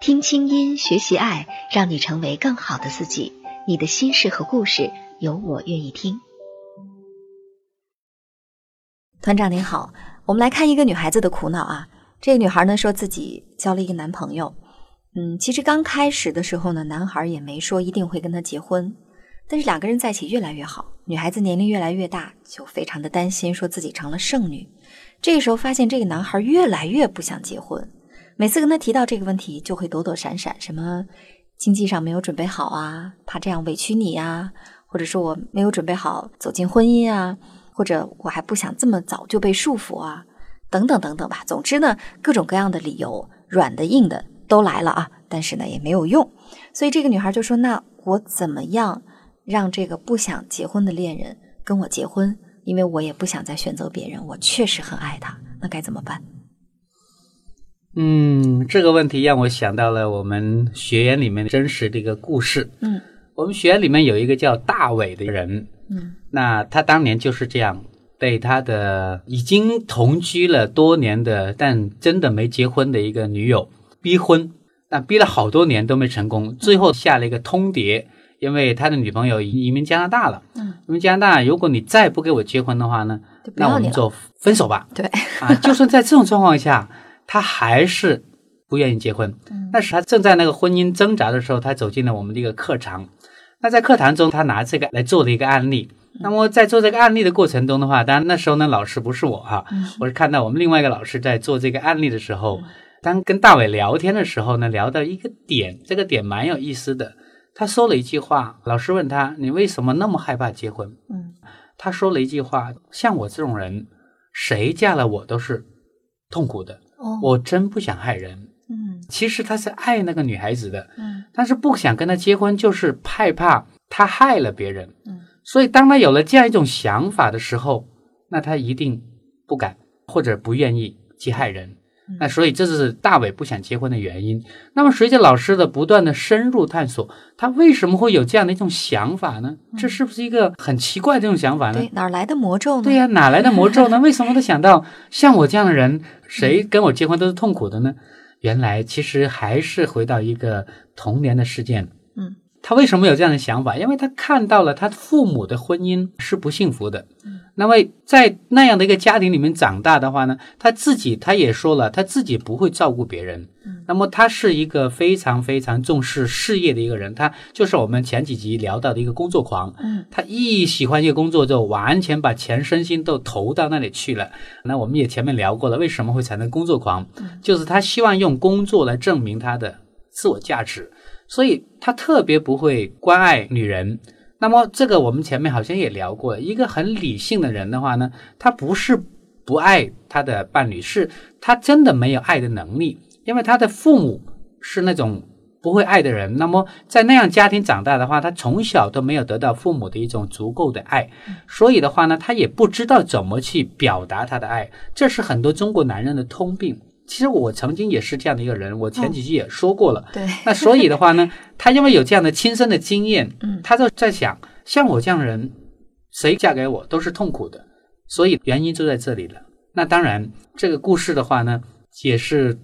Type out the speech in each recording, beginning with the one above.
听清音，学习爱，让你成为更好的自己。你的心事和故事，有我愿意听。团长您好，我们来看一个女孩子的苦恼啊。这个女孩呢，说自己交了一个男朋友。嗯，其实刚开始的时候呢，男孩也没说一定会跟她结婚，但是两个人在一起越来越好。女孩子年龄越来越大，就非常的担心，说自己成了剩女。这个时候发现这个男孩越来越不想结婚。每次跟他提到这个问题，就会躲躲闪闪，什么经济上没有准备好啊，怕这样委屈你呀，或者说我没有准备好走进婚姻啊，或者我还不想这么早就被束缚啊，等等等等吧。总之呢，各种各样的理由，软的硬的都来了啊，但是呢也没有用。所以这个女孩就说：“那我怎么样让这个不想结婚的恋人跟我结婚？因为我也不想再选择别人，我确实很爱他，那该怎么办？”嗯，这个问题让我想到了我们学员里面真实的一个故事。嗯，我们学员里面有一个叫大伟的人。嗯，那他当年就是这样被他的已经同居了多年的，但真的没结婚的一个女友逼婚。那逼了好多年都没成功，最后下了一个通牒，因为他的女朋友移民加拿大了。嗯，因为加拿大，如果你再不给我结婚的话呢，那我们就分手吧。对，啊，就算在这种状况下。他还是不愿意结婚。那是他正在那个婚姻挣扎的时候，他走进了我们的一个课堂。那在课堂中，他拿这个来做了一个案例。那么在做这个案例的过程中的话，当然那时候呢，老师不是我哈，我是看到我们另外一个老师在做这个案例的时候，当跟大伟聊天的时候呢，聊到一个点，这个点蛮有意思的。他说了一句话，老师问他：“你为什么那么害怕结婚？”嗯，他说了一句话：“像我这种人，谁嫁了我都是痛苦的。”我真不想害人，嗯，其实他是爱那个女孩子的，嗯，但是不想跟她结婚，就是害怕她害了别人，嗯，所以当他有了这样一种想法的时候，那他一定不敢或者不愿意去害人。那所以这是大伟不想结婚的原因。那么随着老师的不断的深入探索，他为什么会有这样的一种想法呢？这是不是一个很奇怪的这种想法呢？对，哪来的魔咒呢？对呀，哪来的魔咒呢？为什么他想到像我这样的人，谁跟我结婚都是痛苦的呢？原来其实还是回到一个童年的事件。嗯，他为什么有这样的想法？因为他看到了他父母的婚姻是不幸福的。嗯。那么在那样的一个家庭里面长大的话呢，他自己他也说了，他自己不会照顾别人。嗯，那么他是一个非常非常重视事业的一个人，他就是我们前几集聊到的一个工作狂。嗯，他一喜欢一个工作，就完全把全身心都投到那里去了。那我们也前面聊过了，为什么会产生工作狂？就是他希望用工作来证明他的自我价值，所以他特别不会关爱女人。那么这个我们前面好像也聊过，一个很理性的人的话呢，他不是不爱他的伴侣，是他真的没有爱的能力，因为他的父母是那种不会爱的人。那么在那样家庭长大的话，他从小都没有得到父母的一种足够的爱，所以的话呢，他也不知道怎么去表达他的爱。这是很多中国男人的通病。其实我曾经也是这样的一个人，我前几期也说过了。对，那所以的话呢，他因为有这样的亲身的经验，嗯，他就在想，像我这样人，谁嫁给我都是痛苦的，所以原因就在这里了。那当然，这个故事的话呢，也是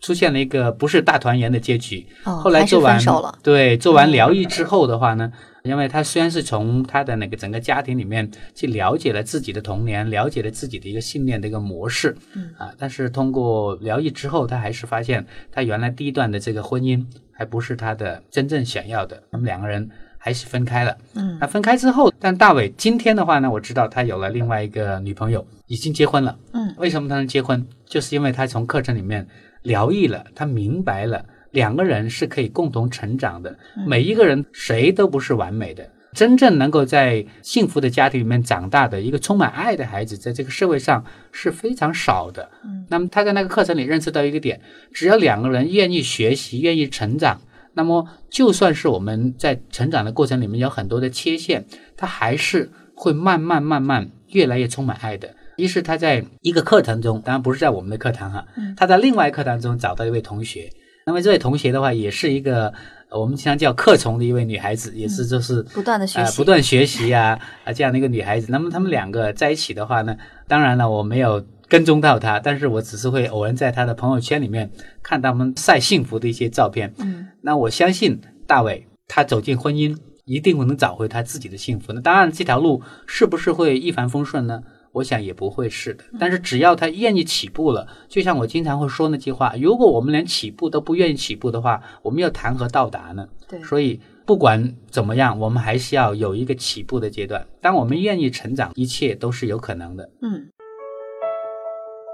出现了一个不是大团圆的结局。哦，后来做完分手了。对，做完疗愈之后的话呢，因为他虽然是从他的那个整个家庭里面去了解了自己的童年，了解了自己的一个信念的一个模式，嗯啊，但是通过疗愈之后，他还是发现他原来第一段的这个婚姻还不是他的真正想要的，他们两个人还是分开了。嗯，那分开之后，但大伟今天的话呢，我知道他有了另外一个女朋友，已经结婚了。嗯，为什么他能结婚？就是因为他从课程里面疗愈了，他明白了两个人是可以共同成长的。每一个人谁都不是完美的，真正能够在幸福的家庭里面长大的一个充满爱的孩子，在这个社会上是非常少的。嗯，那么他在那个课程里认识到一个点：只要两个人愿意学习、愿意成长，那么就算是我们在成长的过程里面有很多的缺陷，他还是会慢慢慢慢越来越充满爱的。于是他在一个课堂中，当然不是在我们的课堂哈，他在另外一课堂中找到一位同学，那么这位同学的话也是一个我们经常叫克虫的一位女孩子，也是就是不断的学习，不断学习啊啊这样的一个女孩子。那么他们两个在一起的话呢，当然了我没有跟踪到她，但是我只是会偶然在她的朋友圈里面看他们晒幸福的一些照片。嗯，那我相信大伟他走进婚姻一定会能找回他自己的幸福。那当然这条路是不是会一帆风顺呢？我想也不会是的，但是只要他愿意起步了，就像我经常会说那句话：如果我们连起步都不愿意起步的话，我们又谈何到达呢？对，所以不管怎么样，我们还是要有一个起步的阶段。当我们愿意成长，一切都是有可能的。嗯，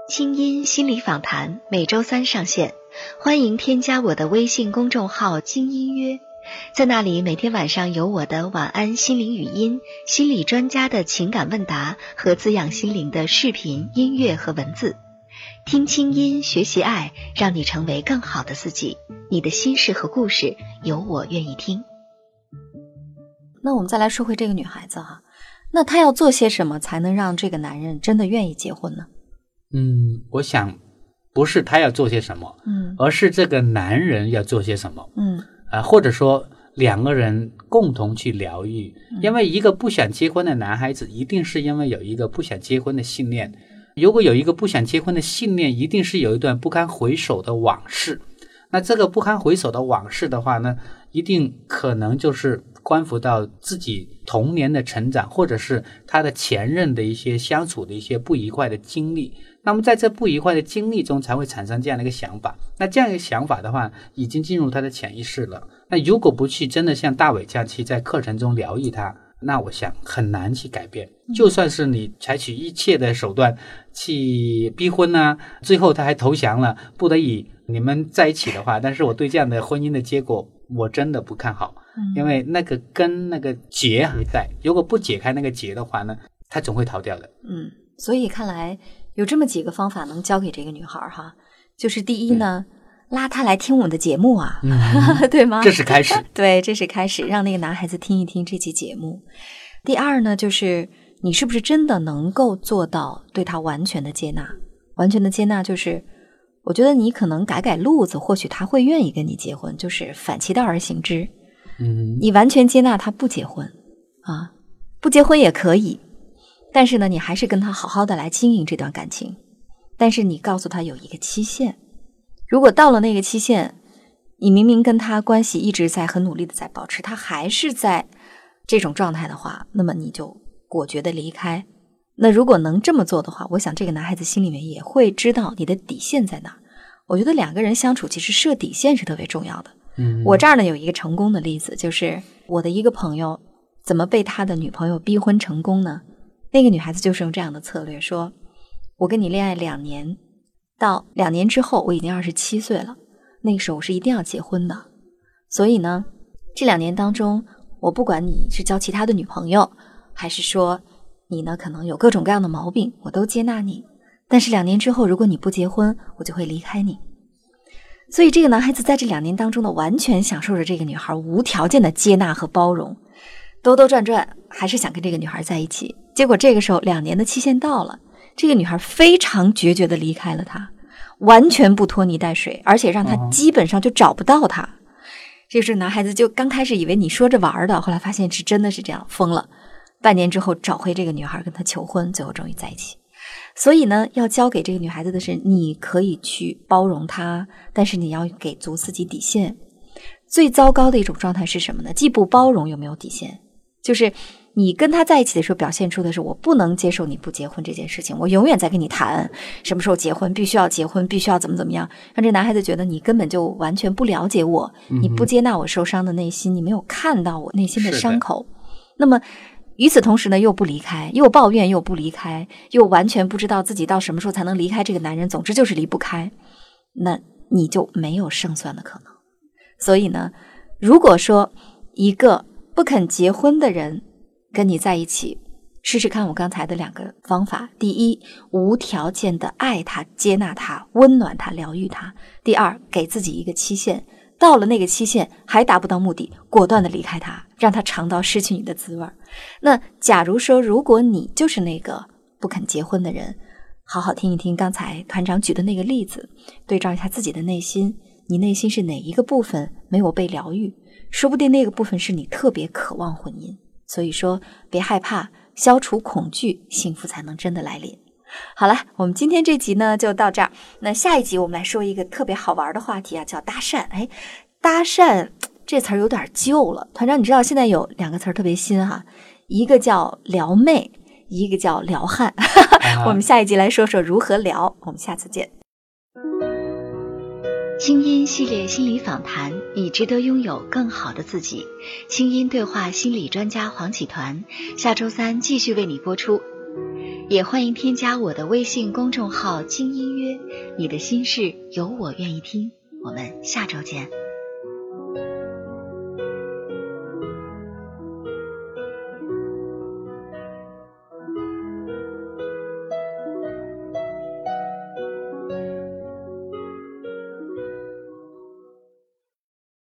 清音心理访谈每周三上线，欢迎添加我的微信公众号“精音约”。在那里，每天晚上有我的晚安心灵语音、心理专家的情感问答和滋养心灵的视频、音乐和文字。听清音，学习爱，让你成为更好的自己。你的心事和故事，有我愿意听。那我们再来说回这个女孩子哈，那她要做些什么才能让这个男人真的愿意结婚呢？嗯，我想不是她要做些什么，嗯，而是这个男人要做些什么，嗯。啊，或者说两个人共同去疗愈，因为一个不想结婚的男孩子，一定是因为有一个不想结婚的信念。如果有一个不想结婚的信念，一定是有一段不堪回首的往事。那这个不堪回首的往事的话呢，一定可能就是关乎到自己童年的成长，或者是他的前任的一些相处的一些不愉快的经历。那么在这不愉快的经历中，才会产生这样的一个想法。那这样一个想法的话，已经进入他的潜意识了。那如果不去真的像大伟这样去在课程中疗愈他，那我想很难去改变。就算是你采取一切的手段去逼婚呢，最后他还投降了，不得已你们在一起的话，但是我对这样的婚姻的结果，我真的不看好。因为那个根那个结还在，如果不解开那个结的话呢，他总会逃掉的。嗯，所以看来。有这么几个方法能教给这个女孩哈，就是第一呢，拉她来听我们的节目啊，对吗？这是开始，对，这是开始，让那个男孩子听一听这期节目。第二呢，就是你是不是真的能够做到对他完全的接纳？完全的接纳就是，我觉得你可能改改路子，或许他会愿意跟你结婚，就是反其道而行之。嗯，你完全接纳他不结婚啊，不结婚也可以。但是呢，你还是跟他好好的来经营这段感情。但是你告诉他有一个期限，如果到了那个期限，你明明跟他关系一直在很努力的在保持，他还是在这种状态的话，那么你就果决的离开。那如果能这么做的话，我想这个男孩子心里面也会知道你的底线在哪。我觉得两个人相处其实设底线是特别重要的。我这儿呢有一个成功的例子，就是我的一个朋友怎么被他的女朋友逼婚成功呢？那个女孩子就是用这样的策略说：“我跟你恋爱两年，到两年之后我已经二十七岁了，那个时候我是一定要结婚的。所以呢，这两年当中，我不管你是交其他的女朋友，还是说你呢可能有各种各样的毛病，我都接纳你。但是两年之后，如果你不结婚，我就会离开你。所以这个男孩子在这两年当中呢，完全享受着这个女孩无条件的接纳和包容。”兜兜转转，还是想跟这个女孩在一起。结果这个时候，两年的期限到了，这个女孩非常决绝的离开了他，完全不拖泥带水，而且让他基本上就找不到他。这时男孩子就刚开始以为你说着玩的，后来发现是真的是这样，疯了。半年之后找回这个女孩，跟她求婚，最后终于在一起。所以呢，要教给这个女孩子的是，你可以去包容她，但是你要给足自己底线。最糟糕的一种状态是什么呢？既不包容，又没有底线。就是你跟他在一起的时候，表现出的是我不能接受你不结婚这件事情。我永远在跟你谈什么时候结婚，必须要结婚，必须要怎么怎么样，让这男孩子觉得你根本就完全不了解我，你不接纳我受伤的内心，你没有看到我内心的伤口。那么与此同时呢，又不离开，又抱怨，又不离开，又完全不知道自己到什么时候才能离开这个男人。总之就是离不开，那你就没有胜算的可能。所以呢，如果说一个。不肯结婚的人跟你在一起，试试看我刚才的两个方法：第一，无条件的爱他、接纳他、温暖他、疗愈他；第二，给自己一个期限，到了那个期限还达不到目的，果断的离开他，让他尝到失去你的滋味儿。那假如说，如果你就是那个不肯结婚的人，好好听一听刚才团长举的那个例子，对照一下自己的内心，你内心是哪一个部分没有被疗愈？说不定那个部分是你特别渴望婚姻。所以说，别害怕，消除恐惧，幸福才能真的来临。好了，我们今天这集呢就到这儿。那下一集我们来说一个特别好玩的话题啊，叫搭讪。哎，搭讪这词儿有点旧了，团长，你知道现在有两个词儿特别新哈，一个叫撩妹，一个叫撩汉。我们下一集来说说如何撩。我们下次见。清音系列心理访谈，你值得拥有更好的自己。清音对话心理专家黄启团，下周三继续为你播出。也欢迎添加我的微信公众号“轻音约”，你的心事有我愿意听。我们下周见。